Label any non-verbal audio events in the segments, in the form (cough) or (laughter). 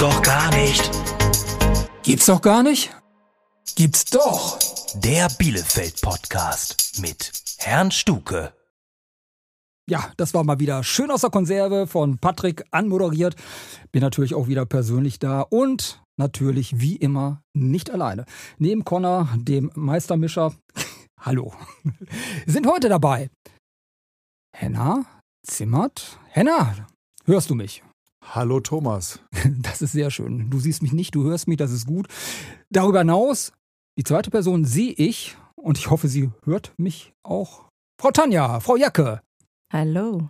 doch gar nicht. Gibt's doch gar nicht? Gibt's doch. Der Bielefeld-Podcast mit Herrn Stuke. Ja, das war mal wieder schön aus der Konserve von Patrick anmoderiert. Bin natürlich auch wieder persönlich da und natürlich wie immer nicht alleine. Neben Connor, dem Meistermischer, (laughs) hallo, (laughs) sind heute dabei Henna Zimmert. Henna, hörst du mich? Hallo Thomas. (laughs) Das ist sehr schön. Du siehst mich nicht, du hörst mich, das ist gut. Darüber hinaus, die zweite Person sehe ich und ich hoffe, sie hört mich auch. Frau Tanja, Frau Jacke. Hallo.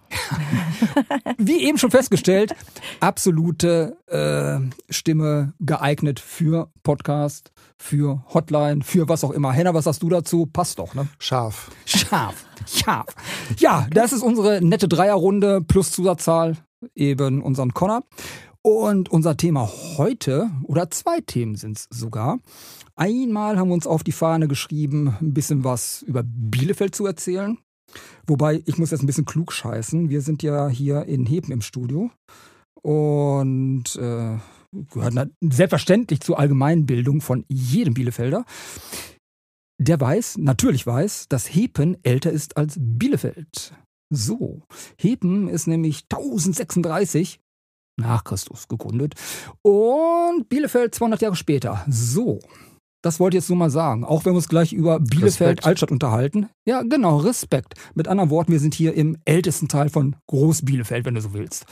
(laughs) Wie eben schon festgestellt, absolute äh, Stimme geeignet für Podcast, für Hotline, für was auch immer. Henna, was sagst du dazu? Passt doch, ne? Scharf. Scharf. Scharf. Ja, das ist unsere nette Dreierrunde plus Zusatzzahl, eben unseren Connor. Und unser Thema heute, oder zwei Themen sind es sogar. Einmal haben wir uns auf die Fahne geschrieben, ein bisschen was über Bielefeld zu erzählen. Wobei, ich muss jetzt ein bisschen klug scheißen. Wir sind ja hier in Heben im Studio und äh, gehören selbstverständlich zur Allgemeinbildung von jedem Bielefelder. Der weiß, natürlich weiß, dass Hepen älter ist als Bielefeld. So, Hepen ist nämlich 1036 nach Christus gegründet und Bielefeld 200 Jahre später. So, das wollte ich jetzt nur mal sagen. Auch wenn wir uns gleich über Bielefeld Respekt. Altstadt unterhalten. Ja, genau, Respekt. Mit anderen Worten, wir sind hier im ältesten Teil von Groß-Bielefeld, wenn du so willst.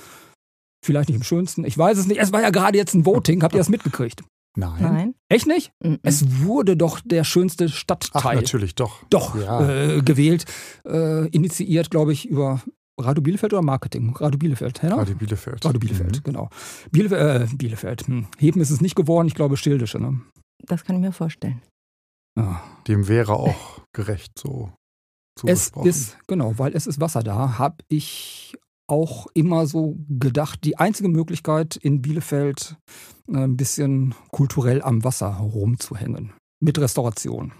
Vielleicht nicht im schönsten. Ich weiß es nicht. Es war ja gerade jetzt ein Voting. Habt ihr das mitgekriegt? Nein. Nein. Echt nicht? Mm -mm. Es wurde doch der schönste Stadtteil. Ach, natürlich, doch. Doch, Ja. äh, gewählt. Äh, initiiert, glaube ich, über Radio Bielefeld oder Marketing? Radio Bielefeld, hä? Radio Bielefeld. Radio Bielefeld, Mhm. genau. Bielefeld, äh, Bielefeld. Hm. Heben ist es nicht geworden, ich glaube Schildische. Ne? Das kann ich mir vorstellen. Ja. Dem wäre auch (laughs) gerecht so Es ist, genau, weil es ist Wasser da, habe ich auch immer so gedacht, die einzige Möglichkeit in Bielefeld äh, ein bisschen kulturell am Wasser rumzuhängen. Mit Restauration.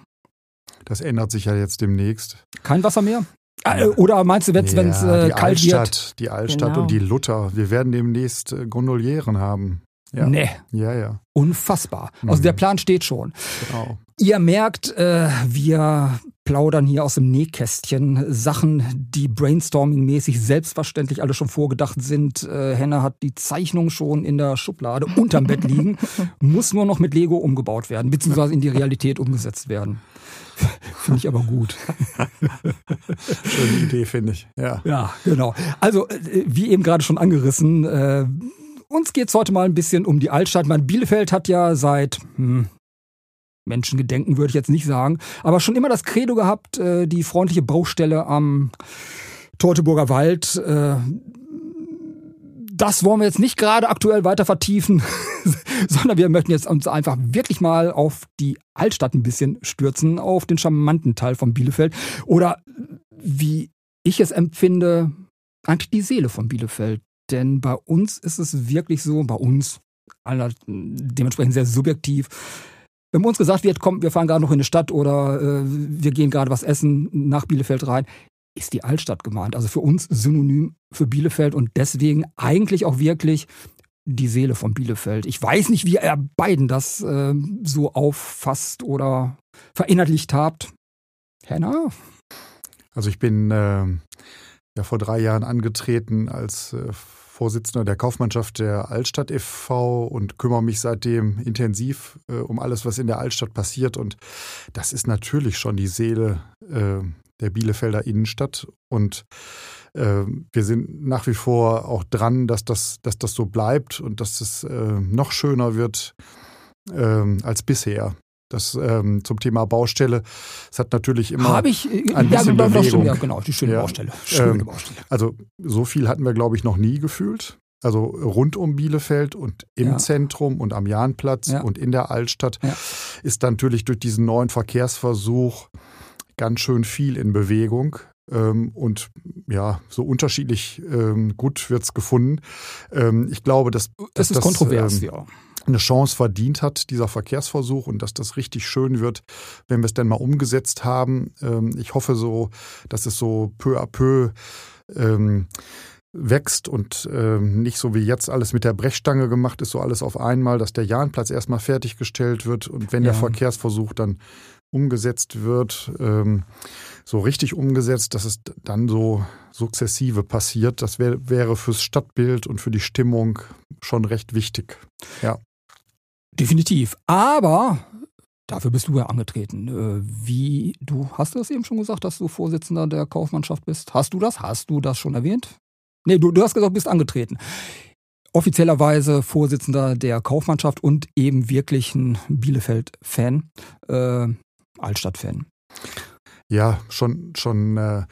das ändert sich ja jetzt demnächst. Kein Wasser mehr? Äh, oder meinst du, wenn es Ja, äh, die kalt wird? Altstadt, die Altstadt Genau. und die Luther. Wir werden demnächst äh, Gondolieren haben. Ja. Nee, Ja, ja, unfassbar. Also Mhm. der Plan steht schon. genau. Ihr merkt, äh, wir plaudern hier aus dem Nähkästchen Sachen, die brainstorming-mäßig selbstverständlich alle schon vorgedacht sind. Äh, Henna hat die Zeichnung schon in der Schublade unterm Bett liegen, (laughs) muss nur noch mit Lego umgebaut werden, beziehungsweise in die Realität umgesetzt werden. (laughs) Finde ich aber gut. (laughs) Schöne Idee, finde ich. Ja. Ja, genau. Also, äh, wie eben gerade schon angerissen, äh, uns geht's heute mal ein bisschen um die Altstadt. Mein Bielefeld hat ja seit hm, Menschengedenken, würde ich jetzt nicht sagen, aber schon immer das Credo gehabt, äh, die freundliche Baustelle am Teutoburger Wald. Äh, das wollen wir jetzt nicht gerade aktuell weiter vertiefen, (laughs) sondern wir möchten jetzt uns einfach wirklich mal auf die Altstadt ein bisschen stürzen, auf den charmanten Teil von Bielefeld. Oder wie ich es empfinde, eigentlich die Seele von Bielefeld. Denn bei uns ist es wirklich so, bei uns, aller, dementsprechend sehr subjektiv, wenn uns gesagt wird, komm, wir fahren gerade noch in eine Stadt oder äh, wir gehen gerade was essen nach Bielefeld rein, ist die Altstadt gemeint. Also für uns synonym für Bielefeld und deswegen eigentlich auch wirklich die Seele von Bielefeld. Ich weiß nicht, wie ihr beiden das äh, so auffasst oder verinnerlicht habt. Henna? Also ich bin äh, ja vor drei Jahren angetreten als äh, Vorsitzender der Kaufmannschaft der Altstadt e.V. und kümmere mich seitdem intensiv äh, um alles, was in der Altstadt passiert. Und das ist natürlich schon die Seele äh, der Bielefelder Innenstadt. Und äh, wir sind nach wie vor auch dran, dass das, dass das so bleibt und dass es äh, noch schöner wird ähm, als bisher. Das ähm, zum Thema Baustelle. Es hat natürlich immer. Habe ich, äh, ein ja, bisschen genau, Bewegung. ja, genau, die schöne Ja. Baustelle. Schöne Ähm, Baustelle. Also so viel hatten wir, glaube ich, noch nie gefühlt. Also rund um Bielefeld und im Ja. Zentrum und am Jahnplatz Ja. und in der Altstadt ist dann natürlich durch diesen neuen Verkehrsversuch ganz schön viel in Bewegung. Ähm, und ja, so unterschiedlich ähm, gut wird's gefunden. Ähm, ich glaube, dass, Es ist das kontrovers, ähm, ja. Eine Chance verdient hat, dieser Verkehrsversuch, und dass das richtig schön wird, wenn wir es denn mal umgesetzt haben. Ähm, ich hoffe so, dass es so peu à peu ähm, wächst und ähm, nicht so wie jetzt alles mit der Brechstange gemacht ist, so alles auf einmal, dass der Jahnplatz erstmal fertiggestellt wird und wenn Ja. der Verkehrsversuch dann umgesetzt wird, ähm, so richtig umgesetzt, dass es dann so sukzessive passiert, das wär, wäre fürs Stadtbild und für die Stimmung schon recht wichtig. Definitiv. Aber dafür bist du ja angetreten. Äh, Wie, du hast das eben schon gesagt, dass du Vorsitzender der Kaufmannschaft bist? Hast du das? Hast du das schon erwähnt? Nee, du, du hast gesagt, bist angetreten. Offiziellerweise Vorsitzender der Kaufmannschaft und eben wirklich ein Bielefeld-Fan, äh, Altstadt-Fan. Ja, schon, schon äh,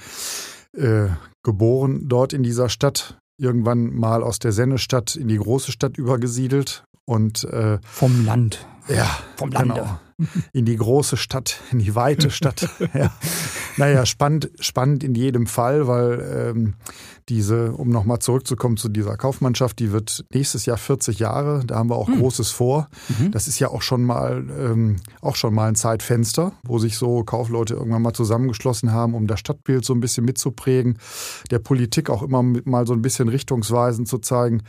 äh, geboren dort in dieser Stadt, irgendwann mal aus der Sennestadt in die große Stadt übergesiedelt und äh, Vom Land. ja, Vom Lande. Genau. In die große Stadt, in die weite Stadt. (laughs) ja. Naja, spannend, spannend in jedem Fall, weil ähm, diese, um nochmal zurückzukommen zu dieser Kaufmannschaft, die wird nächstes Jahr 40 Jahre. Da haben wir auch Großes vor. Mhm. Das ist ja auch schon mal ähm, auch schon mal ein Zeitfenster, wo sich so Kaufleute irgendwann mal zusammengeschlossen haben, um das Stadtbild so ein bisschen mitzuprägen, der Politik auch immer mal so ein bisschen richtungsweisend zu zeigen.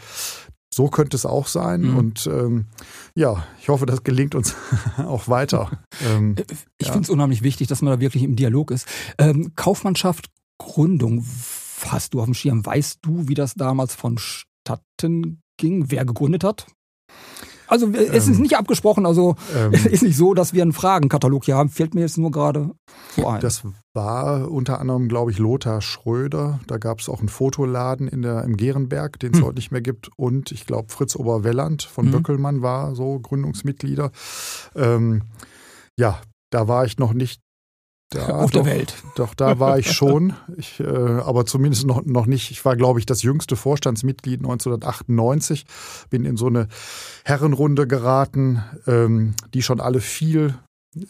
So könnte es auch sein. Mhm. Und ähm, ja, ich hoffe, das gelingt uns (laughs) auch weiter. Ähm, Ich Ja. finde es unheimlich wichtig, dass man da wirklich im Dialog ist. Ähm, Kaufmannschaft, Gründung, hast du auf dem Schirm? Weißt du, wie das damals vonstatten ging? Wer gegründet hat? Also es ist Ähm, nicht abgesprochen, also ähm, (laughs) ist nicht so, dass wir einen Fragenkatalog hier haben. Fällt mir jetzt nur gerade so ein. das war unter anderem, glaube ich, Lothar Schröder. Da gab es auch einen Fotoladen in der, im Gehrenberg, den es Hm. heute nicht mehr gibt. Und ich glaube, Fritz Oberwelland von Hm. Böckelmann war so Gründungsmitglieder. Ähm, ja, da war ich noch nicht da. (laughs) auf der doch, Welt. Doch, da war ich schon. Ich, äh, aber zumindest noch, noch nicht. Ich war, glaube ich, das jüngste Vorstandsmitglied 1998. Bin in so eine Herrenrunde geraten, ähm, die schon alle viel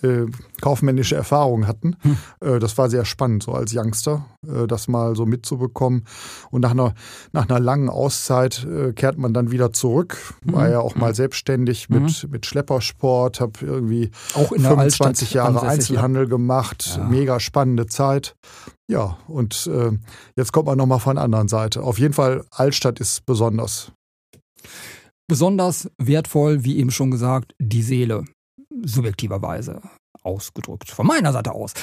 äh, kaufmännische Erfahrung hatten. Hm. Äh, das war sehr spannend, so als Youngster, äh, das mal so mitzubekommen. Und nach einer, nach einer langen Auszeit äh, kehrt man dann wieder zurück. War Mhm. ja auch mal selbstständig mit, mit Schleppersport, habe irgendwie Auch in der 25 Altstadt Jahre Einzelhandel gemacht, Ja. mega spannende Zeit. Ja, und äh, jetzt kommt man nochmal von der anderen Seite. Auf jeden Fall, Altstadt ist besonders. Besonders wertvoll, wie eben schon gesagt, die Seele. Subjektiverweise ausgedrückt. Von meiner Seite aus.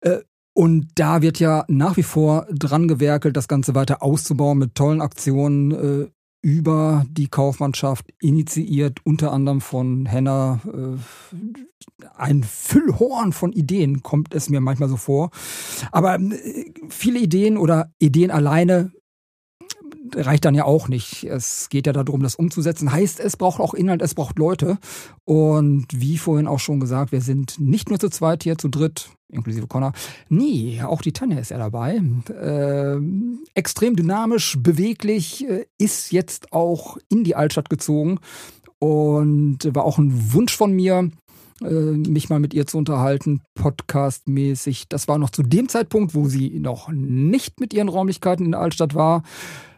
Äh, Und da wird ja nach wie vor dran gewerkelt, das Ganze weiter auszubauen mit tollen Aktionen äh, über die Kaufmannschaft, initiiert unter anderem von Henna. Äh, ein Füllhorn von Ideen kommt es mir manchmal so vor. Aber viele Ideen oder Ideen alleine reicht dann ja auch nicht. Es geht ja darum, das umzusetzen. Heißt, es braucht auch Inhalt, es braucht Leute. Und wie vorhin auch schon gesagt, wir sind nicht nur zu zweit hier, zu dritt, inklusive Connor. Nee, auch die Tanja ist ja dabei. Ähm, extrem dynamisch, beweglich, äh, ist jetzt auch in die Altstadt gezogen. Und war auch ein Wunsch von mir, äh, mich mal mit ihr zu unterhalten, podcastmäßig. Das war noch zu dem Zeitpunkt, wo sie noch nicht mit ihren Räumlichkeiten in der Altstadt war.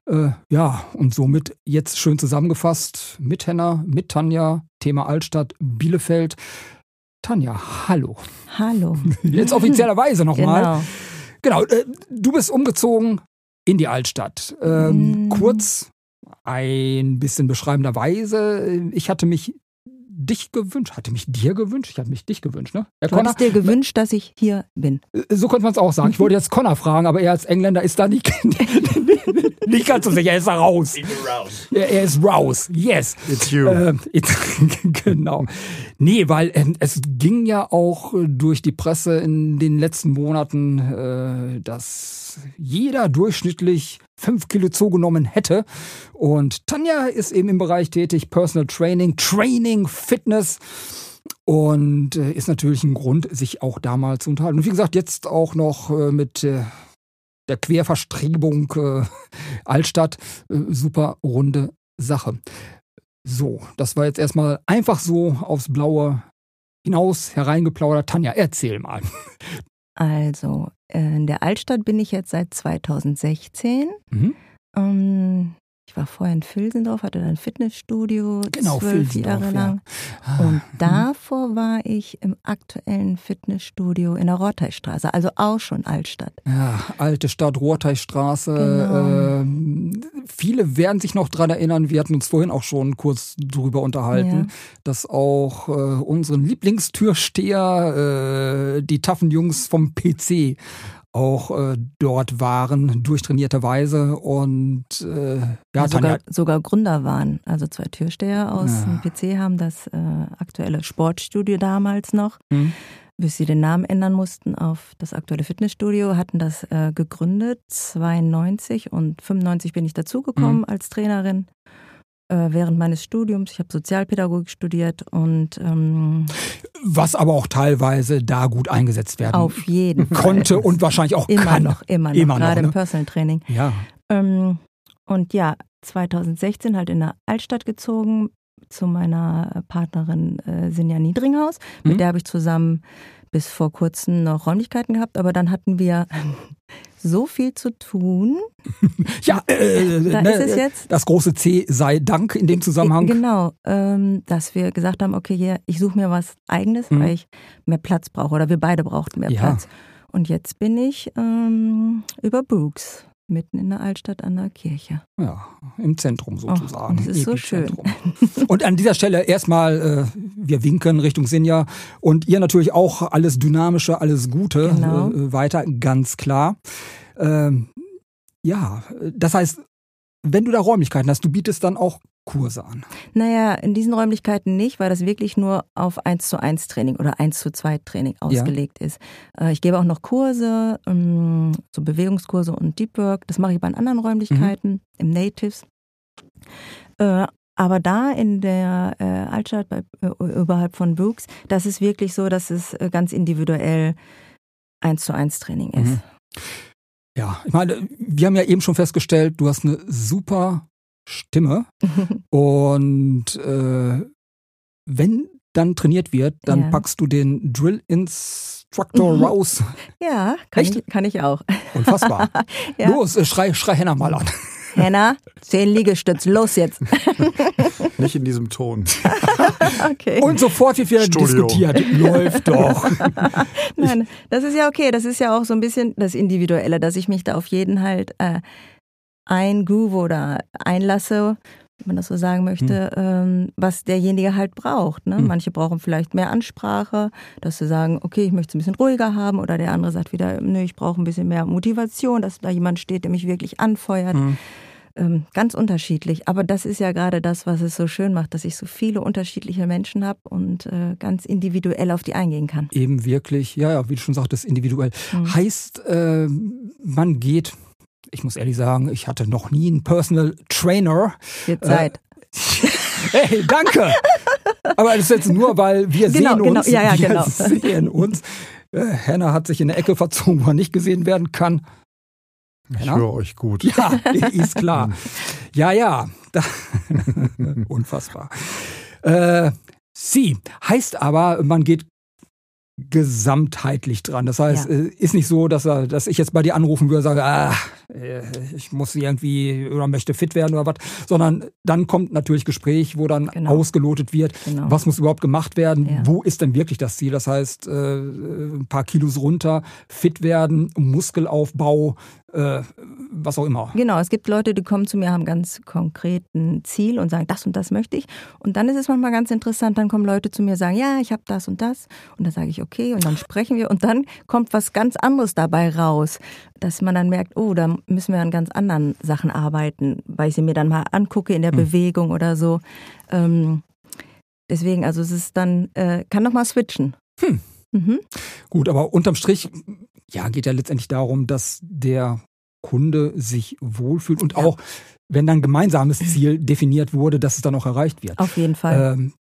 Äh, ja, und somit jetzt schön zusammengefasst mit Henna, mit Tanja, Thema Altstadt, Bielefeld. Tanja, hallo. Hallo. (laughs) Jetzt offiziellerweise nochmal. Genau. Genau, äh, du bist umgezogen in die Altstadt. Ähm, Mm. Kurz, ein bisschen beschreibenderweise. Ich hatte mich dich gewünscht, hatte mich dir gewünscht, ich hatte mich dich gewünscht, ne? Herr Du hattest dir gewünscht, dass ich hier bin. Äh, So könnte man es auch sagen. Ich wollte jetzt Connor fragen, aber er als Engländer ist da nicht, (laughs) nicht ganz so sicher. Er ist da raus. Er, er ist raus. Yes. It's you. Ähm, it- (laughs) genau. Nee, weil ähm, es ging ja auch äh, durch die Presse in den letzten Monaten, äh, dass jeder durchschnittlich fünf Kilo zugenommen hätte. Und Tanja ist eben im Bereich tätig, Personal Training, Training, Fitness. Und äh, ist natürlich ein Grund, sich auch da mal zu unterhalten. Und wie gesagt, jetzt auch noch äh, mit äh, der Querverstrebung äh, (laughs) Altstadt. Äh, super runde Sache. So, das war jetzt erstmal einfach so aufs Blaue hinaus hereingeplaudert. Tanja, erzähl mal. (laughs) Also, äh, in der Altstadt bin ich jetzt seit 2016. Mhm. Ähm, ich war vorher in Filsendorf, hatte dann ein Fitnessstudio, Genau, zwölf Jahre ja. lang. Ah, Und davor war ich im aktuellen Fitnessstudio in der Rorteistraße, also auch schon Altstadt. Ja, alte Stadt, Rohrteichstraße. Genau. Ähm, viele werden sich noch dran erinnern, wir hatten uns vorhin auch schon kurz drüber unterhalten, Ja. dass auch äh, unseren Lieblingstürsteher, äh, die taffen Jungs vom PC, auch äh, dort waren, durchtrainierterweise. Und äh, ja, Ja, sogar, sogar Gründer waren. Also zwei Türsteher aus Ja. dem PC haben das äh, aktuelle Sportstudio damals noch, Hm. bis sie den Namen ändern mussten auf das aktuelle Fitnessstudio, hatten das äh, gegründet, 92 und 95 bin ich dazugekommen Mhm. als Trainerin während meines Studiums. Ich habe Sozialpädagogik studiert und ähm, was aber auch teilweise da gut eingesetzt werden auf jeden (laughs) Fall. konnte und wahrscheinlich auch immer kann. noch, immer noch, Immer noch, gerade ne? im Personal Training. Ja. Ähm, und ja, 2016 halt in der Altstadt gezogen zu meiner Partnerin äh, Sinja Niedringhaus. Mhm. Mit der habe ich zusammen bis vor kurzem noch Räumlichkeiten gehabt, aber dann hatten wir (laughs) so viel zu tun. (laughs) Ja, äh, Da ne, ist es jetzt. das große C sei Dank in dem Zusammenhang. Genau, ähm, dass wir gesagt haben, okay, hier, ich suche mir was Eigenes, Mhm. weil ich mehr Platz brauche oder wir beide brauchten mehr Ja. Platz. Und jetzt bin ich ähm, über Brooks, mitten in der Altstadt an der Kirche. Ja, im Zentrum sozusagen. und es ist so Epizentrum. Und an dieser Stelle erstmal, äh, wir winken Richtung Sinja und ihr natürlich auch alles Dynamische, alles Gute Genau. äh, weiter, ganz klar. Ähm, ja, das heißt, wenn du da Räumlichkeiten hast, du bietest dann auch Kurse an. Naja, in diesen Räumlichkeiten nicht, weil das wirklich nur auf 1 zu 1 Training oder 1 zu 2 Training ausgelegt ist. Äh, Ich gebe auch noch Kurse, ähm, so Bewegungskurse und Deep Work. Das mache ich bei anderen Räumlichkeiten, Mhm. im Natives. Äh, Aber da in der äh, Altstadt, bei, überhalb von Brooks, das ist wirklich so, dass es ganz individuell 1 zu 1 Training ist. Mhm. Ja, ich meine, wir haben ja eben schon festgestellt, du hast eine super Stimme (laughs) und äh, wenn dann trainiert wird, dann Ja. packst du den Drill Instructor Mhm. raus. Ja, kann Echt? ich, kann ich auch. Unfassbar. (laughs) Ja. Los, äh, schrei, schrei Henna mal an. Henna, 10 Liegestütz, los jetzt. (laughs) Nicht in diesem Ton. (laughs) Okay. Und sofort wird wieder Studio. diskutiert. Läuft doch. (laughs) Nein, das ist ja okay. Das ist ja auch so ein bisschen das Individuelle, dass ich mich da auf jeden halt äh, eingroove oder einlasse, wenn man das so sagen möchte, ähm, was derjenige halt braucht. Ne? Hm. Manche brauchen vielleicht mehr Ansprache, dass sie sagen, okay, ich möchte es ein bisschen ruhiger haben oder der andere sagt wieder, nö, ich brauche ein bisschen mehr Motivation, dass da jemand steht, der mich wirklich anfeuert. Hm. Ähm, ganz unterschiedlich. Aber das ist ja gerade das, was es so schön macht, dass ich so viele unterschiedliche Menschen habe und äh, ganz individuell auf die eingehen kann. Eben wirklich, ja, ja, wie du schon sagtest, individuell. Mhm. Heißt, äh, man geht, ich muss ehrlich sagen, ich hatte noch nie einen Personal Trainer. Wird Äh, Zeit. (laughs) Hey, danke. Aber das ist jetzt nur, weil wir Genau, sehen genau. uns. Ja, ja, wir genau. (laughs) sehen uns. Äh, Hannah hat sich in eine Ecke verzogen, wo er nicht gesehen werden kann. Ich Ja. höre euch gut. Ja, (laughs) ist klar. Ja, ja. (laughs) Unfassbar. Äh, sie heißt aber, man geht gesamtheitlich dran. Das heißt, Ja. äh, ist nicht so, dass, er, dass ich jetzt bei dir anrufen würde und sage, ah, äh, ich muss irgendwie oder möchte fit werden oder was, sondern dann kommt natürlich Gespräch, wo dann Genau. ausgelotet wird, Genau. was muss überhaupt gemacht werden, Ja. wo ist denn wirklich das Ziel? Das heißt, äh, ein paar Kilos runter, fit werden, Muskelaufbau, äh, was auch immer. Genau, es gibt Leute, die kommen zu mir, haben ganz konkreten Ziel und sagen, das und das möchte ich. Und dann ist es manchmal ganz interessant, dann kommen Leute zu mir und sagen, ja, ich habe das und das. Und dann sage ich, okay, und dann sprechen wir und dann kommt was ganz anderes dabei raus, dass man dann merkt, oh, da müssen wir an ganz anderen Sachen arbeiten, weil ich sie mir dann mal angucke in der Hm. Bewegung oder so. Ähm, deswegen, also es ist dann, äh, kann noch mal switchen. Hm. Mhm. Gut, aber unterm Strich, ja, geht ja letztendlich darum, dass der Kunde sich wohlfühlt und Ja. auch, wenn dann gemeinsames Ziel (laughs) definiert wurde, dass es dann auch erreicht wird. Auf jeden Fall. Ähm,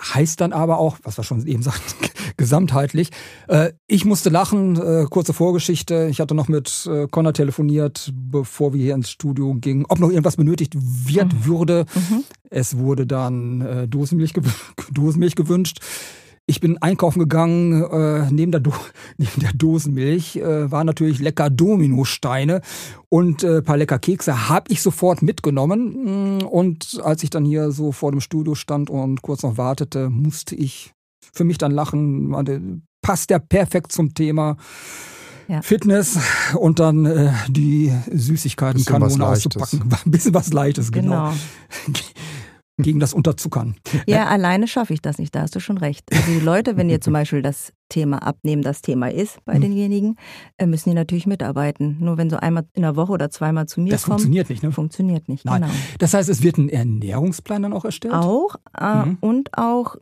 heißt dann aber auch, was wir schon eben (laughs) sagten, gesamtheitlich. Äh, ich musste lachen, äh, kurze Vorgeschichte. Ich hatte noch mit äh, Connor telefoniert, bevor wir hier ins Studio gingen, ob noch irgendwas benötigt wird, würde. Mhm. Es wurde dann äh, Dosenmilch, gew (laughs) Dosenmilch gewünscht. Ich bin einkaufen gegangen, äh, neben, der Do (laughs) neben der Dosenmilch äh, waren natürlich lecker Dominosteine und äh, paar lecker Kekse habe ich sofort mitgenommen. Mm, Und als ich dann hier so vor dem Studio stand und kurz noch wartete, musste ich für mich dann lachen. Passt ja perfekt zum Thema. Ja. Fitness und dann äh, die Süßigkeiten Bisschen was Kanone Leichtes. auszupacken. (laughs) Ein bisschen was Leichtes, genau. Genau. (laughs) Gegen das Unterzuckern. Ja, alleine schaffe ich das nicht, da hast du schon recht. Also die Leute, wenn ihr zum Beispiel das Thema Abnehmen das Thema ist bei Hm. denjenigen, äh, müssen die natürlich mitarbeiten. Nur wenn so einmal in der Woche oder zweimal zu mir Das kommen, funktioniert nicht, ne? funktioniert nicht. Nein. Genau. Das heißt, es wird ein Ernährungsplan dann auch erstellt? Auch äh, Mhm. und auch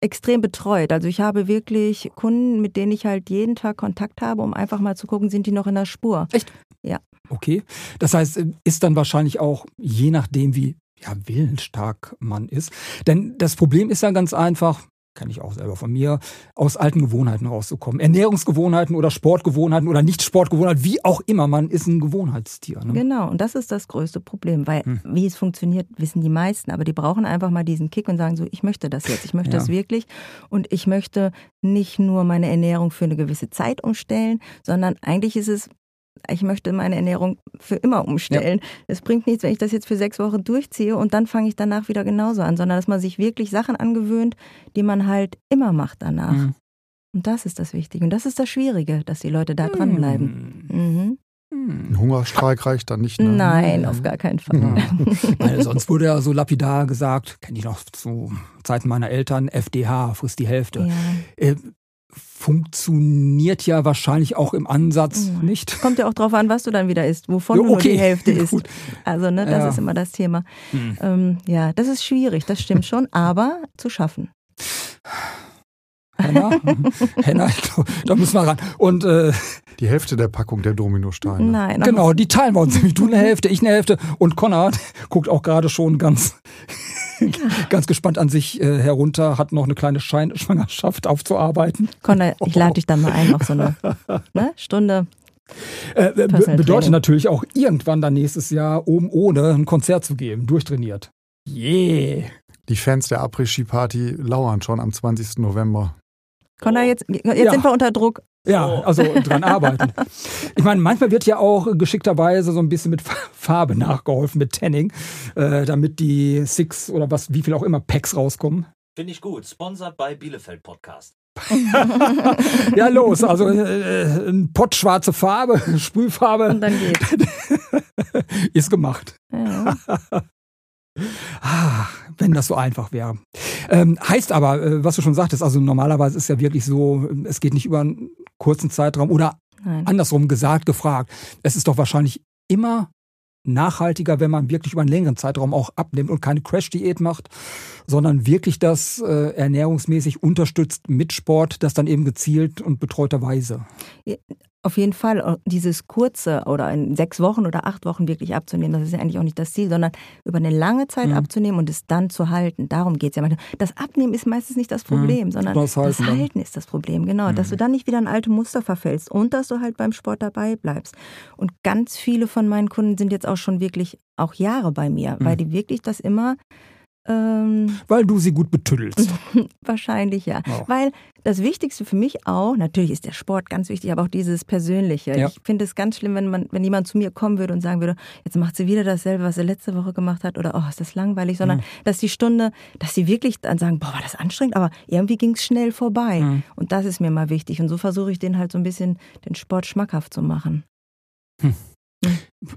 extrem betreut. Also ich habe wirklich Kunden, mit denen ich halt jeden Tag Kontakt habe, um einfach mal zu gucken, sind die noch in der Spur. Okay. Das heißt, ist dann wahrscheinlich auch, je nachdem, wie ja, willensstark man ist. Denn das Problem ist ja ganz einfach, kann ich auch selber von mir, aus alten Gewohnheiten rauszukommen. Ernährungsgewohnheiten oder Sportgewohnheiten oder Nicht-Sportgewohnheiten, wie auch immer, man ist ein Gewohnheitstier. Ne? Genau, und das ist das größte Problem, weil Hm. wie es funktioniert, wissen die meisten, aber die brauchen einfach mal diesen Kick und sagen so, ich möchte das jetzt, ich möchte Ja. das wirklich und ich möchte nicht nur meine Ernährung für eine gewisse Zeit umstellen, sondern eigentlich ist es, ich möchte meine Ernährung für immer umstellen. Es bringt nichts, wenn ich das jetzt für sechs Wochen durchziehe und dann fange ich danach wieder genauso an, sondern dass man sich wirklich Sachen angewöhnt, die man halt immer macht danach. Mhm. Und das ist das Wichtige und das ist das Schwierige, dass die Leute da dranbleiben. Mhm. Hm. Ein Hungerstreik reicht dann nicht. Ne? Nein, auf gar keinen Fall. Ja. (laughs) Weil sonst wurde ja so lapidar gesagt, kenne ich noch zu Zeiten meiner Eltern, FDH, frisst die Hälfte. Ja. Funktioniert ja wahrscheinlich auch im Ansatz Mhm. nicht. Kommt ja auch drauf an, was du dann wieder isst, wovon Ja, du nur okay, die Hälfte (laughs) isst. gut. Also, ne, das Ja. ist immer das Thema. Hm. Ähm, ja, das ist schwierig, das stimmt schon, (laughs) aber zu schaffen. Henna, (laughs) Henna, ich glaub, da müssen wir ran. Und äh, Die Hälfte der Packung der Dominosteine. Nein, genau, die teilen wir uns. nämlich. Du eine Hälfte, ich eine Hälfte. Und Konrad guckt auch gerade schon ganz, (laughs) ganz gespannt an sich äh, herunter, hat noch eine kleine Schein Schwangerschaft aufzuarbeiten. Conor, ich lade dich dann mal ein auf so eine ne, Stunde. Äh, äh, bedeutet Training. natürlich auch irgendwann dann nächstes Jahr oben ohne ein Konzert zu geben, durchtrainiert. Yeah. Die Fans der Après-Ski-Party lauern schon am 20. November. Conor, jetzt, jetzt Ja. sind wir unter Druck. Ja, also dran arbeiten. Ich meine, manchmal wird ja auch geschickterweise so ein bisschen mit Fa- Farbe nachgeholfen, mit Tanning, äh, damit die Six oder was, wie viel auch immer Packs rauskommen. Finde ich gut. Sponsored bei Bielefeld Podcast. (laughs) Ja, los, also äh, ein Pott schwarze Farbe, (laughs) Sprühfarbe Und dann geht. (laughs) ist gemacht. Ja. Ah, wenn das so einfach wäre. Ähm, heißt aber, äh, was du schon sagtest, also normalerweise ist ja wirklich so, es geht nicht über einen kurzen Zeitraum oder Nein. andersrum gesagt, gefragt. Es ist doch wahrscheinlich immer nachhaltiger, wenn man wirklich über einen längeren Zeitraum auch abnimmt und keine Crash-Diät macht, sondern wirklich das äh, ernährungsmäßig unterstützt mit Sport, das dann eben gezielt und betreuterweise. Auf jeden Fall äh, dieses kurze oder in sechs Wochen oder acht Wochen wirklich abzunehmen, das ist ja eigentlich auch nicht das Ziel, sondern über eine lange Zeit Mhm. abzunehmen und es dann zu halten. Darum geht es ja. Das Abnehmen ist meistens nicht das Problem, sondern Das das Halten Halten, dann. ist das Problem. Genau, dass du dann nicht wieder in alte Muster verfällst und dass du halt beim Sport dabei bleibst. Und ganz viele von meinen Kunden sind jetzt auch schon wirklich auch Jahre bei mir, weil die wirklich das immer ähm, Weil du sie gut betüddelst. (laughs) Wahrscheinlich ja. Auch. Weil das Wichtigste für mich auch, natürlich ist der Sport ganz wichtig, aber auch dieses Persönliche. Ja. Ich finde es ganz schlimm, wenn man, wenn jemand zu mir kommen würde und sagen würde, jetzt macht sie wieder dasselbe, was sie letzte Woche gemacht hat, oder oh, ist das langweilig, sondern dass die Stunde, dass sie wirklich dann sagen, boah, war das anstrengend, aber irgendwie ging es schnell vorbei. Mhm. Und das ist mir mal wichtig. Und so versuche ich den halt so ein bisschen den Sport schmackhaft zu machen.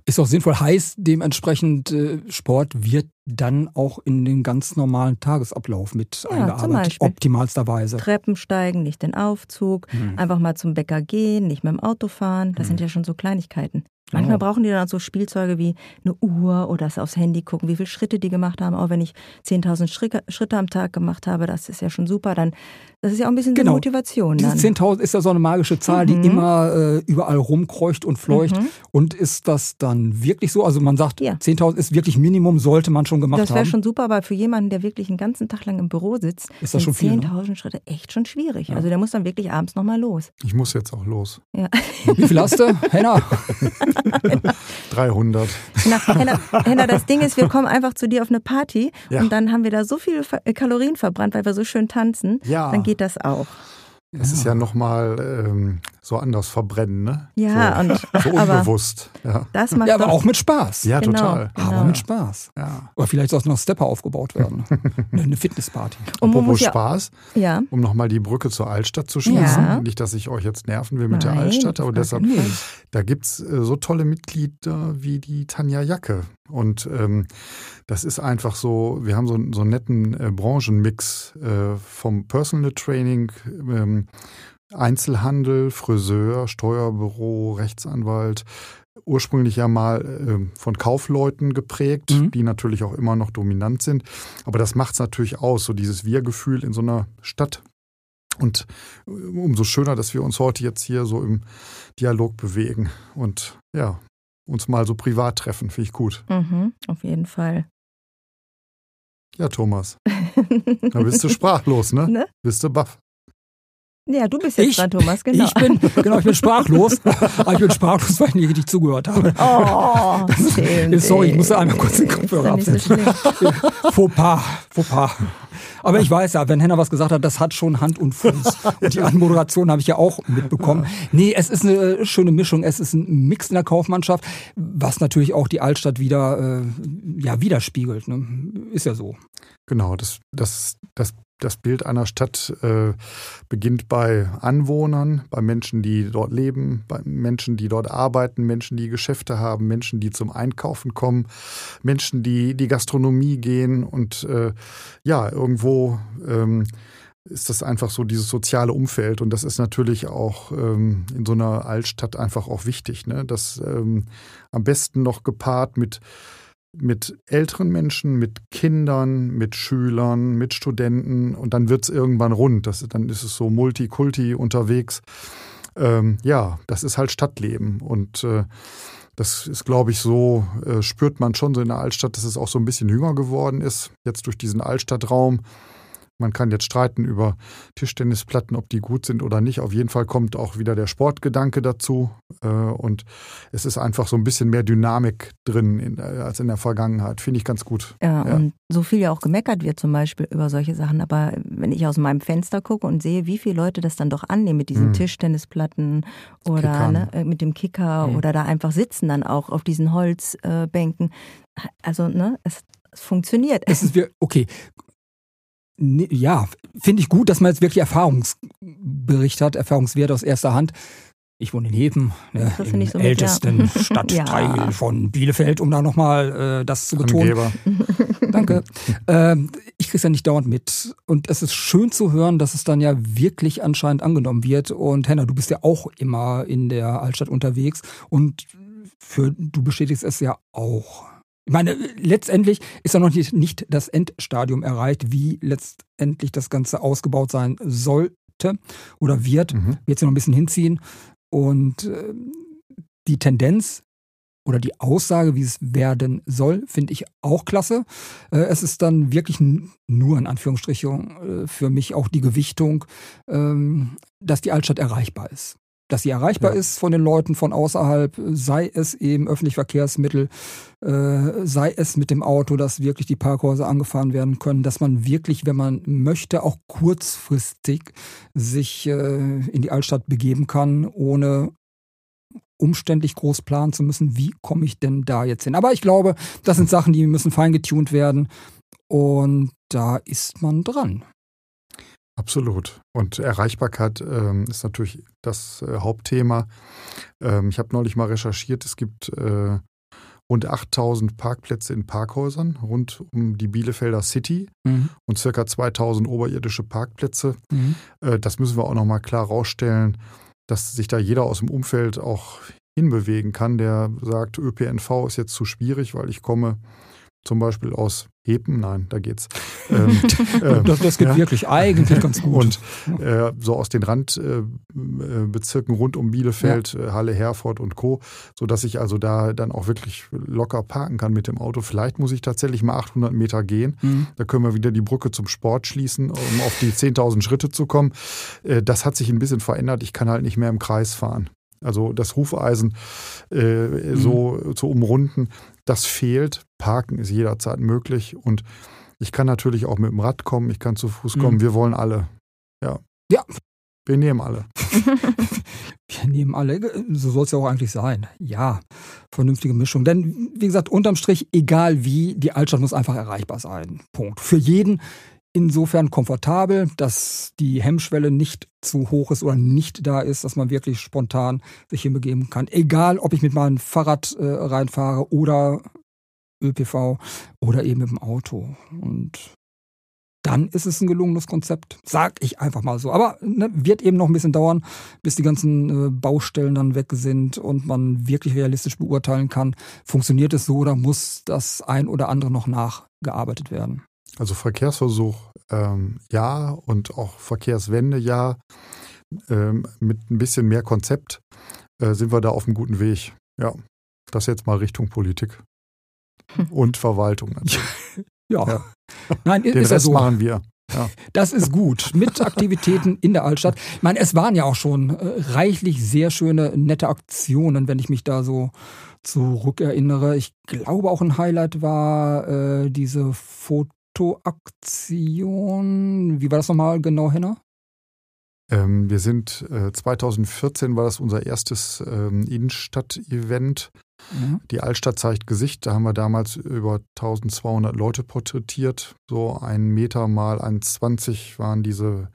Ist auch sinnvoll. Heißt dementsprechend, äh, Sport wird dann auch in den ganz normalen Tagesablauf mit Ja, eingearbeitet. Optimalsterweise. Treppen steigen, nicht den Aufzug, Mhm. einfach mal zum Bäcker gehen, nicht mit dem Auto fahren. Das sind ja schon so Kleinigkeiten. Manchmal Oh. brauchen die dann auch so Spielzeuge wie eine Uhr oder das aufs Handy gucken, wie viele Schritte die gemacht haben. Auch wenn ich 10.000 Schritte, Schritte am Tag gemacht habe, das ist ja schon super. Dann, das ist ja auch ein bisschen so Genau. eine Motivation Diese dann. 10.000 ist ja so eine magische Zahl, die Mhm. immer äh, überall rumkreucht und fleucht. Mhm. Und ist das dann wirklich so? Also man sagt, Ja. 10.000 ist wirklich Minimum, sollte man schon gemacht Das wäre haben. schon super, aber für jemanden, der wirklich einen ganzen Tag lang im Büro sitzt, Ist das sind schon viel, ne? 10.000 Schritte echt schon schwierig. Ja. Also der muss dann wirklich abends nochmal los. Ich muss jetzt auch los. Ja. Wie viel hast du? (laughs) Henna? (laughs) 300. Na, Henna, Henna, das Ding ist, wir kommen einfach zu dir auf eine Party Ja. und dann haben wir da so viele äh, Kalorien verbrannt, weil wir so schön tanzen. Ja. Dann geht das auch. Es ist ja nochmal ähm, so anders verbrennen, ne? Ja, so, und (laughs) so aber unbewusst. Ja, das macht Ja, aber doch, auch mit Spaß. ja Genau. total. Aber Genau. mit Spaß. Ja. Oder vielleicht soll noch Stepper aufgebaut werden. (laughs) Eine eine Fitnessparty. und Apropos ja, Spaß, ja, um nochmal die Brücke zur Altstadt zu schließen. Ja. Nicht, dass ich euch jetzt nerven will mit der Nein, Altstadt, aber deshalb, da gibt's äh, so tolle Mitglieder wie die Tanja Jacke. Und ähm, das ist einfach so, wir haben so, so einen netten äh, Branchenmix äh, vom Personal Training, ähm, Einzelhandel, Friseur, Steuerbüro, Rechtsanwalt, ursprünglich ja mal äh, von Kaufleuten geprägt, Mhm. die natürlich auch immer noch dominant sind. Aber das macht es natürlich aus, so dieses Wir-Gefühl in so einer Stadt. Und äh, umso schöner, dass wir uns heute jetzt hier so im Dialog bewegen und ja, uns mal so privat treffen, finde ich gut. mhm, auf jeden Fall. Ja, Thomas, (laughs) da bist du sprachlos, ne? Ne? Bist du baff. Ja, du bist jetzt Ich- dran, Thomas, genau. Ich bin, (laughs) genau, ich bin sprachlos. Aber ich bin sprachlos, weil ich nicht richtig zugehört habe. Oh, Tim, Sorry, ich musste einmal kurz den ist Kopfhörer nicht so. (laughs) Faux pas, faux pas. Aber ich weiß ja, wenn Henna was gesagt hat, das hat schon Hand und Fuß. Und die Anmoderation habe ich ja auch mitbekommen. Nee, es ist eine schöne Mischung. Es ist ein Mix in der Kaufmannschaft, was natürlich auch die Altstadt wieder äh, ja, widerspiegelt. Ne? Ist ja so. Genau, das, das, das, das Bild einer Stadt äh, beginnt bei Anwohnern, bei Menschen, die dort leben, bei Menschen, die dort arbeiten, Menschen, die Geschäfte haben, Menschen, die zum Einkaufen kommen, Menschen, die die Gastronomie gehen und äh, ja, irgendwo ähm, ist das einfach so dieses soziale Umfeld und das ist natürlich auch ähm, in so einer Altstadt einfach auch wichtig, ne? Das ähm, am besten noch gepaart mit mit älteren Menschen, mit Kindern, mit Schülern, mit Studenten und dann wird es irgendwann rund. Das, dann ist es so Multikulti unterwegs. Ähm, ja, das ist halt Stadtleben und äh, das ist, glaube ich, so, äh, spürt man schon so in der Altstadt, dass es auch so ein bisschen jünger geworden ist, jetzt durch diesen Altstadtraum. Man kann jetzt streiten über Tischtennisplatten, ob die gut sind oder nicht. Auf jeden Fall kommt auch wieder der Sportgedanke dazu. Äh, und es ist einfach so ein bisschen mehr Dynamik drin in, äh, als in der Vergangenheit. Finde ich ganz gut. Ja, Ja. und so viel ja auch gemeckert wird zum Beispiel über solche Sachen. Aber wenn ich aus meinem Fenster gucke und sehe, wie viele Leute das dann doch annehmen mit diesen Hm. Tischtennisplatten oder Kickern. ne, äh, mit dem Kicker Hm. oder da einfach sitzen dann auch auf diesen Holzbänken. Also, ne, es, es funktioniert. Es ist okay. Ja, finde ich gut, dass man jetzt wirklich Erfahrungsbericht hat, Erfahrungswert aus erster Hand. Ich wohne in Heben, ne, im so mit, ältesten (laughs) ja. Stadtteil Ja. von Bielefeld, um da nochmal äh, das zu betonen. Angeber. (laughs) Danke. ähm, ich kriege es ja nicht dauernd mit. Und es ist schön zu hören, dass es dann ja wirklich anscheinend angenommen wird. Und Henna, du bist ja auch immer in der Altstadt unterwegs und für du bestätigst es ja auch. Ich meine, letztendlich ist ja noch nicht, nicht das Endstadium erreicht, wie letztendlich das Ganze ausgebaut sein sollte oder wird. Mhm. Wird es ja noch ein bisschen hinziehen. Und äh, die Tendenz oder die Aussage, wie es werden soll, finde ich auch klasse. Äh, es ist dann wirklich nur in Anführungsstrichen äh, für mich auch die Gewichtung, ähm, dass die Altstadt erreichbar ist. Dass sie erreichbar Ja. ist von den Leuten von außerhalb, sei es eben öffentlich Verkehrsmittel, äh, sei es mit dem Auto, dass wirklich die Parkhäuser angefahren werden können, dass man wirklich, wenn man möchte, auch kurzfristig sich äh, in die Altstadt begeben kann, ohne umständlich groß planen zu müssen, wie komme ich denn da jetzt hin. Aber ich glaube, das sind Sachen, die müssen feingetunt werden und da ist man dran. Absolut. Und Erreichbarkeit ähm, ist natürlich das äh, Hauptthema. Ähm, ich habe neulich mal recherchiert, es gibt äh, rund 8000 Parkplätze in Parkhäusern rund um die Bielefelder City Mhm. und circa 2000 oberirdische Parkplätze. Mhm. Äh, das müssen wir auch nochmal klar rausstellen, dass sich da jeder aus dem Umfeld auch hinbewegen kann, der sagt, ÖPNV ist jetzt zu schwierig, weil ich komme zum Beispiel aus Hepen, nein, da geht's. (laughs) Ähm, ähm, Das, das geht ja. wirklich eigentlich ganz gut. Und äh, so aus den Randbezirken äh, Bezirken rund um Bielefeld, äh, Halle, Herford und Co., sodass ich also da dann auch wirklich locker parken kann mit dem Auto. Vielleicht muss ich tatsächlich mal 800 Meter gehen. Mhm. Da können wir wieder die Brücke zum Sport schließen, um auf die 10.000 Schritte zu kommen. Äh, das hat sich ein bisschen verändert. Ich kann halt nicht mehr im Kreis fahren. Also das Hufeisen äh, so zu umrunden, das fehlt. Parken ist jederzeit möglich und ich kann natürlich auch mit dem Rad kommen, ich kann zu Fuß kommen. Mhm. Wir wollen alle Ja. Ja. Wir nehmen alle. (laughs) Wir nehmen alle, so soll es ja auch eigentlich sein. Ja, vernünftige Mischung. Denn, wie gesagt, unterm Strich, egal wie, die Altstadt muss einfach erreichbar sein. Punkt. Für jeden insofern komfortabel, dass die Hemmschwelle nicht zu hoch ist oder nicht da ist, dass man wirklich spontan sich hinbegeben kann. Egal, ob ich mit meinem Fahrrad äh, reinfahre oder ÖPV oder eben mit dem Auto. Und dann ist es ein gelungenes Konzept. Sag ich einfach mal so. Aber ne, wird eben noch ein bisschen dauern, bis die ganzen äh, Baustellen dann weg sind und man wirklich realistisch beurteilen kann, funktioniert es so oder muss das ein oder andere noch nachgearbeitet werden. Also Verkehrsversuch ähm, ja und auch Verkehrswende ja. Ähm, mit ein bisschen mehr Konzept äh, sind wir da auf einem guten Weg. Ja, das jetzt mal Richtung Politik und Verwaltung. (laughs) Natürlich. Ja. Ja. Nein, Den ist Rest so. machen wir. Ja. Das ist gut. Mit Aktivitäten in der Altstadt. Ich meine, es waren ja auch schon äh, reichlich sehr schöne, nette Aktionen, wenn ich mich da so zurückerinnere. Ich glaube auch ein Highlight war äh, diese Fotoaktion. Wie war das nochmal genau, Henna? Ähm, wir sind äh, 2014 war das unser erstes ähm, Innenstadt-Event. Ja. Die Altstadt zeigt Gesicht. Da haben wir damals über 1200 Leute porträtiert. So ein Meter mal 1,20 waren diese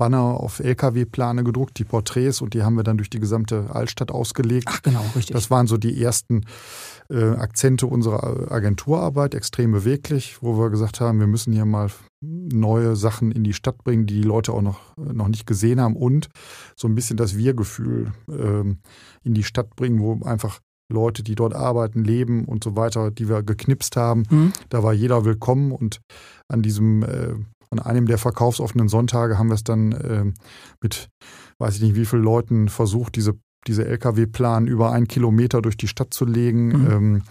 Banner auf LKW-Plane gedruckt, die Porträts, und die haben wir dann durch die gesamte Altstadt ausgelegt. Ach genau, richtig. Das waren so die ersten äh, Akzente unserer Agenturarbeit, extrem beweglich, wo wir gesagt haben, wir müssen hier mal neue Sachen in die Stadt bringen, die die Leute auch noch, noch nicht gesehen haben und so ein bisschen das Wir-Gefühl ähm, in die Stadt bringen, wo einfach Leute, die dort arbeiten, leben und so weiter, die wir geknipst haben. Mhm. Da war jeder willkommen und an diesem, äh, an einem der verkaufsoffenen Sonntage haben wir es dann äh, mit, weiß ich nicht, wie vielen Leuten versucht, diese diese Lkw-Plan über einen Kilometer durch die Stadt zu legen. Mhm. Ähm,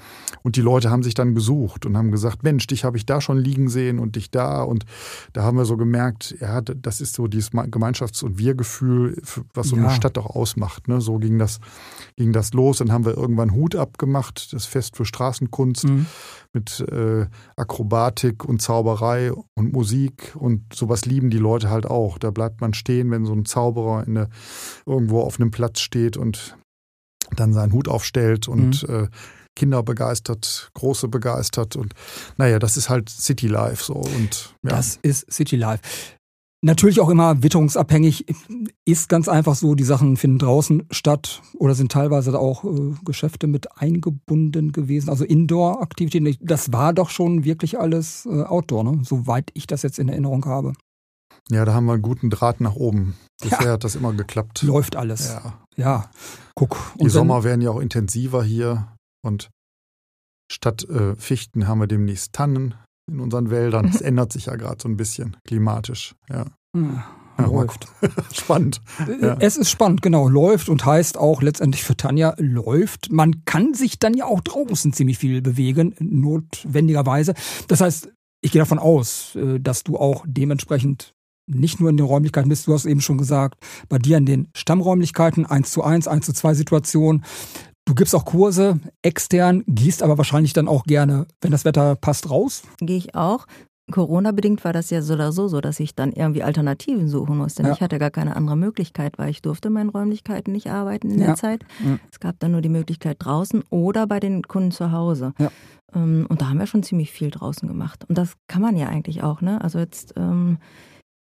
und die Leute haben sich dann gesucht und haben gesagt, Mensch, dich habe ich da schon liegen sehen und dich da. Und da haben wir so gemerkt, ja, das ist so dieses Gemeinschafts- und Wir-Gefühl, was so Ja. eine Stadt auch ausmacht. Ne? So ging das, ging das los. Dann haben wir irgendwann Hut abgemacht, das Fest für Straßenkunst Mhm. Mit äh, Akrobatik und Zauberei und Musik und sowas lieben die Leute halt auch. Da bleibt man stehen, wenn so ein Zauberer in der, irgendwo auf einem Platz steht und dann seinen Hut aufstellt und äh, Kinder begeistert, Große begeistert und naja, das ist halt City Life so und ja. Das ist City Life. Natürlich auch immer witterungsabhängig. Ist ganz einfach so, die Sachen finden draußen statt oder sind teilweise auch äh, Geschäfte mit eingebunden gewesen. Also Indoor-Aktivitäten. Das war doch schon wirklich alles äh, Outdoor, ne? soweit ich das jetzt in Erinnerung habe. ja, da haben wir einen guten Draht nach oben. Bisher Ja. hat das immer geklappt. Läuft alles. Ja, Ja. guck. Die wenn- Sommer werden ja auch intensiver hier und statt äh, Fichten haben wir demnächst Tannen in unseren Wäldern. Es ändert sich ja gerade so ein bisschen klimatisch. Ja. Ja, Ja, läuft. (laughs) Spannend. Ja. Es ist spannend, genau. Läuft und heißt auch letztendlich für Tanja läuft. Man kann sich dann ja auch draußen ziemlich viel bewegen, notwendigerweise. Das heißt, ich gehe davon aus, äh, dass du auch dementsprechend nicht nur in den Räumlichkeiten bist, du hast eben schon gesagt, bei dir in den Stammräumlichkeiten 1 zu 1, 1 zu 2 Situationen. Du gibst auch Kurse extern, gehst aber wahrscheinlich dann auch gerne, wenn das Wetter passt, raus. Gehe ich auch. Corona-bedingt war das ja so oder so, so dass ich dann irgendwie Alternativen suchen musste. Ja. Ich hatte gar keine andere Möglichkeit, weil ich durfte in meinen Räumlichkeiten nicht arbeiten in Ja. der Zeit. Mhm. Es gab dann nur die Möglichkeit draußen oder bei den Kunden zu Hause. Ja. Ähm, Und da haben wir schon ziemlich viel draußen gemacht. Und das kann man ja eigentlich auch, ne? Also jetzt ähm,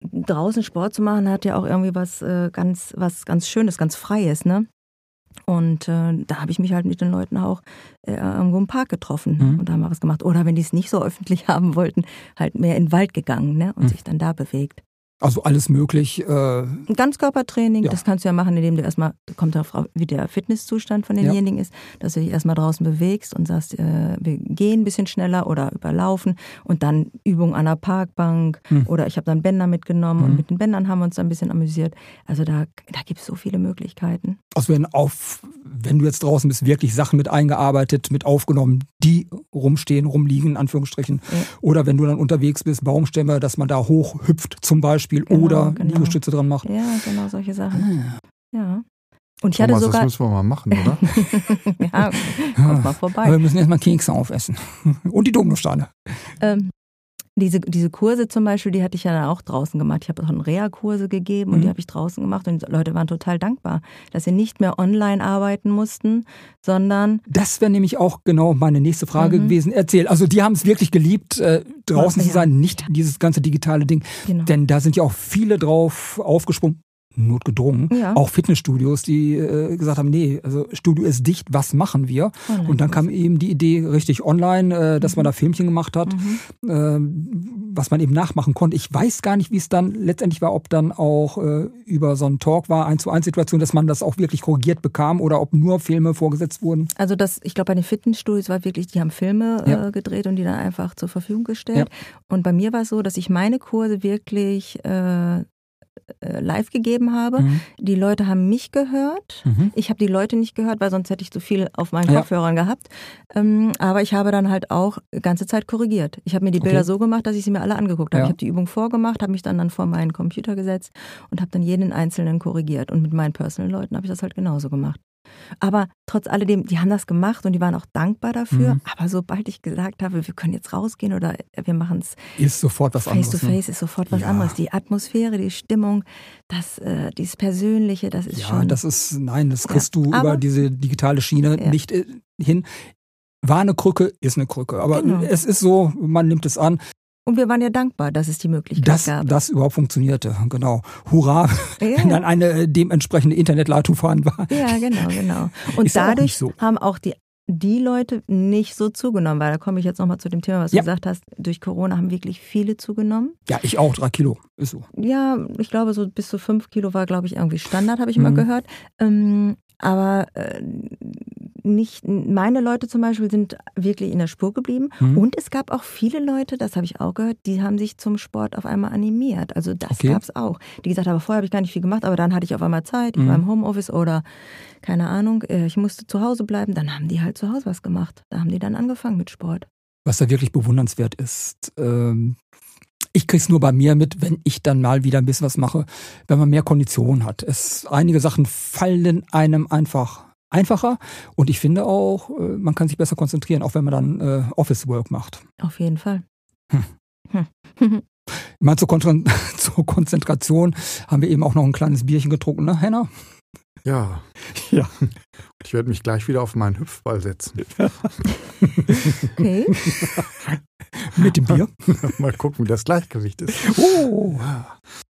draußen Sport zu machen, hat ja auch irgendwie was äh, ganz, was ganz Schönes, ganz Freies, ne? Und äh, da habe ich mich halt mit den Leuten auch äh, irgendwo im Park getroffen Mhm. und da haben wir was gemacht. Oder wenn die es nicht so öffentlich (laughs) haben wollten, halt mehr in den Wald gegangen ne? und Mhm. sich dann da bewegt. Also alles möglich. Äh, Ein Ganzkörpertraining, Ja. das kannst du ja machen, indem du erstmal, kommt darauf, an, wie der Fitnesszustand von denjenigen ist, dass du dich erstmal draußen bewegst und sagst, äh, wir gehen ein bisschen schneller oder überlaufen und dann Übungen an der Parkbank Hm. oder ich habe dann Bänder mitgenommen Mhm. und mit den Bändern haben wir uns dann ein bisschen amüsiert. Also da, da gibt es so viele Möglichkeiten. Also wenn auf, wenn du jetzt draußen bist, wirklich Sachen mit eingearbeitet, mit aufgenommen, die rumstehen, rumliegen, in Anführungsstrichen. Ja. Oder wenn du dann unterwegs bist, Baumstämme, dass man da hochhüpft zum Beispiel Genau, oder genau. Liegestütze dran macht. Ja, genau solche Sachen. Ah. Ja. Und ich hatte Thomas, das sogar. müssen wir mal machen, oder? (laughs) ja, kommt mal (laughs) Aber vorbei. wir müssen erstmal Kekse aufessen. (laughs) Und die Dominosteine. Ähm, diese, diese Kurse zum Beispiel, die hatte ich ja dann auch draußen gemacht. Ich habe auch einen Reha-Kurse gegeben und Mhm. die habe ich draußen gemacht und die Leute waren total dankbar, dass sie nicht mehr online arbeiten mussten, sondern Das wäre nämlich auch genau meine nächste Frage Mhm. gewesen. Erzähl. Also die haben es wirklich geliebt, äh, draußen Ja, zu sein, nicht ja. dieses ganze digitale Ding. genau. Denn da sind ja auch viele drauf aufgesprungen, notgedrungen. Ja. Auch Fitnessstudios, die äh, gesagt haben, nee, also Studio ist dicht, was machen wir? Online Und dann kam eben die Idee richtig online, äh, dass man da Filmchen gemacht hat, Mhm. ähm, was man eben nachmachen konnte. Ich weiß gar nicht, wie es dann letztendlich war, ob dann auch äh, über so einen Talk war, eins zu eins Situation, dass man das auch wirklich korrigiert bekam oder ob nur Filme vorgesetzt wurden. Also das, ich glaube, bei den Fitnessstudios war wirklich, die haben Filme Ja. äh, gedreht und die dann einfach zur Verfügung gestellt. Und bei mir war es so, dass ich meine Kurse wirklich äh, äh, live gegeben habe. Mhm. Die Leute haben mich gehört. Mhm. Ich habe die Leute nicht gehört, weil sonst hätte ich zu viel auf meinen Ja. Kopfhörern gehabt. Ähm, aber ich habe dann halt auch ganze Zeit korrigiert. Ich habe mir die Bilder Okay. so gemacht, dass ich sie mir alle angeguckt habe. Ja. Ich habe die Übung vorgemacht, habe mich dann, dann vor meinen Computer gesetzt und habe dann jeden einzelnen korrigiert. Und mit meinen Personal-Leuten habe ich das halt genauso gemacht. Aber trotz alledem, die haben das gemacht und die waren auch dankbar dafür. Mhm. Aber sobald ich gesagt habe, wir können jetzt rausgehen oder wir machen es Ist sofort was face anderes. to ne? face, ist sofort was Ja. anderes. Die Atmosphäre, die Stimmung, das, äh, dieses Persönliche, das ist Ja, schon. das ist, nein, das Ja, kriegst du aber- über diese digitale Schiene Ja. nicht äh, hin. War eine Krücke, ist eine Krücke. Aber Genau. es ist so, man nimmt es an, Und wir waren ja dankbar, dass es die Möglichkeit dass gab. das überhaupt funktionierte. Genau. Hurra, Ja. wenn dann eine äh, dementsprechende Internetleitung vorhanden war. Ja, genau, genau. (laughs) Und Ist auch dadurch nicht so. haben auch die, die Leute nicht so zugenommen, weil da komme ich jetzt nochmal zu dem Thema, was Ja. du gesagt hast. Durch Corona haben wirklich viele zugenommen. Ja, ich auch, drei Kilo. Ist so. Ja, ich glaube, so bis zu fünf Kilo war, glaube ich, irgendwie Standard, habe ich mal Mhm. gehört. Ähm, aber äh, nicht, meine Leute zum Beispiel sind wirklich in der Spur geblieben. Mhm. Und es gab auch viele Leute, das habe ich auch gehört, die haben sich zum Sport auf einmal animiert. Also das Okay. gab es auch. Die gesagt haben, vorher habe ich gar nicht viel gemacht, aber dann hatte ich auf einmal Zeit, ich Mhm. war im Homeoffice oder keine Ahnung, äh, ich musste zu Hause bleiben. Dann haben die halt zu Hause was gemacht. Da haben die dann angefangen mit Sport. Was da wirklich bewundernswert ist, ähm, ich krieg's nur bei mir mit, wenn ich dann mal wieder ein bisschen was mache, wenn man mehr Kondition hat. Es, einige Sachen fallen einem einfach einfacher und ich finde auch, äh, man kann sich besser konzentrieren, auch wenn man dann äh, Office Work macht. Auf jeden Fall. Hm. Hm. (laughs) Ich meine, zur, Kon (laughs) zur Konzentration haben wir eben auch noch ein kleines Bierchen getrunken, ne, Henna? Ja. (laughs) Ja. Ich werde mich gleich wieder auf meinen Hüpfball setzen. Okay. Mit dem Bier. (laughs) Mal gucken, wie das Gleichgewicht ist. Oh.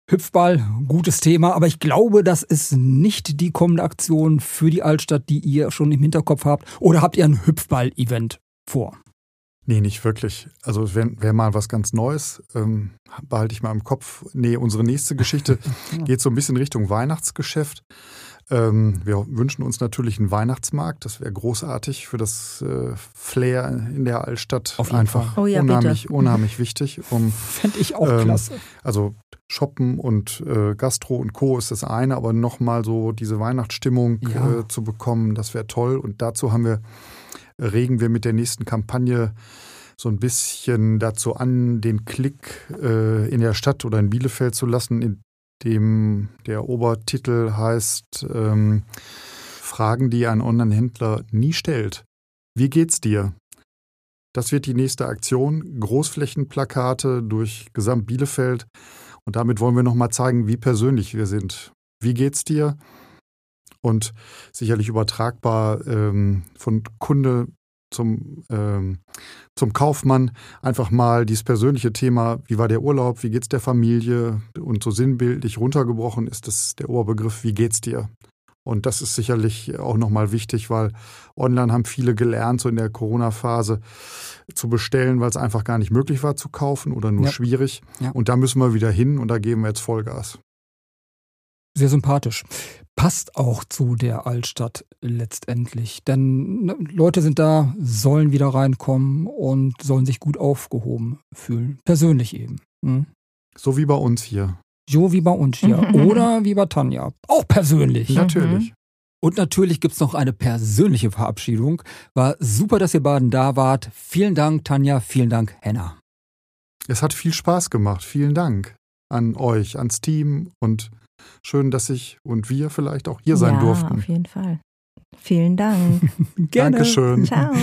Hüpfball, gutes Thema, aber ich glaube, das ist nicht die kommende Aktion für die Altstadt, die ihr schon im Hinterkopf habt. Oder habt ihr ein Hüpfball-Event vor? Nee, nicht wirklich. Also wäre wär mal was ganz Neues, ähm, behalte ich mal im Kopf. Nee, unsere nächste Geschichte (laughs) geht so ein bisschen Richtung Weihnachtsgeschäft. Ähm, wir wünschen uns natürlich einen Weihnachtsmarkt. Das wäre großartig für das äh, Flair in der Altstadt. Auf jeden Einfach Fall. Oh ja, unheimlich, bitte. unheimlich wichtig. Um, (laughs) Fände ich auch Ähm, klasse. also Shoppen und äh, Gastro und Co. ist das eine, aber nochmal so diese Weihnachtsstimmung Ja. äh, zu bekommen, das wäre toll. Und dazu haben wir, regen wir mit der nächsten Kampagne so ein bisschen dazu an, den Klick äh, in der Stadt oder in Bielefeld zu lassen, in dem der Obertitel heißt ähm, Fragen, die ein Online-Händler nie stellt. Wie geht's dir? Das wird die nächste Aktion. Großflächenplakate durch Gesamt Bielefeld. Und damit wollen wir nochmal zeigen, wie persönlich wir sind. Wie geht's dir? Und sicherlich übertragbar ähm, von Kunde zum, ähm, zum Kaufmann einfach mal dieses persönliche Thema, wie war der Urlaub, wie geht's der Familie und so sinnbildlich runtergebrochen ist das der Oberbegriff, wie geht's dir? Und das ist sicherlich auch nochmal wichtig, weil online haben viele gelernt, so in der Corona-Phase zu bestellen, weil es einfach gar nicht möglich war zu kaufen oder nur Ja. schwierig. Ja. Und da müssen wir wieder hin und da geben wir jetzt Vollgas. Sehr sympathisch. Passt auch zu der Altstadt letztendlich. Denn ne, Leute sind da, sollen wieder reinkommen und sollen sich gut aufgehoben fühlen. Persönlich eben. Hm? So wie bei uns hier. So wie bei uns hier. (laughs) Oder wie bei Tanja. Auch persönlich. Mhm. Natürlich. Und natürlich gibt's noch eine persönliche Verabschiedung. War super, dass ihr beiden da wart. Vielen Dank, Tanja. Vielen Dank, Henna. Es hat viel Spaß gemacht. Vielen Dank an euch, ans Team und schön, dass ich und wir vielleicht auch hier sein ja, durften. auf jeden Fall. Vielen Dank. (laughs) Gerne. Dankeschön. Ciao.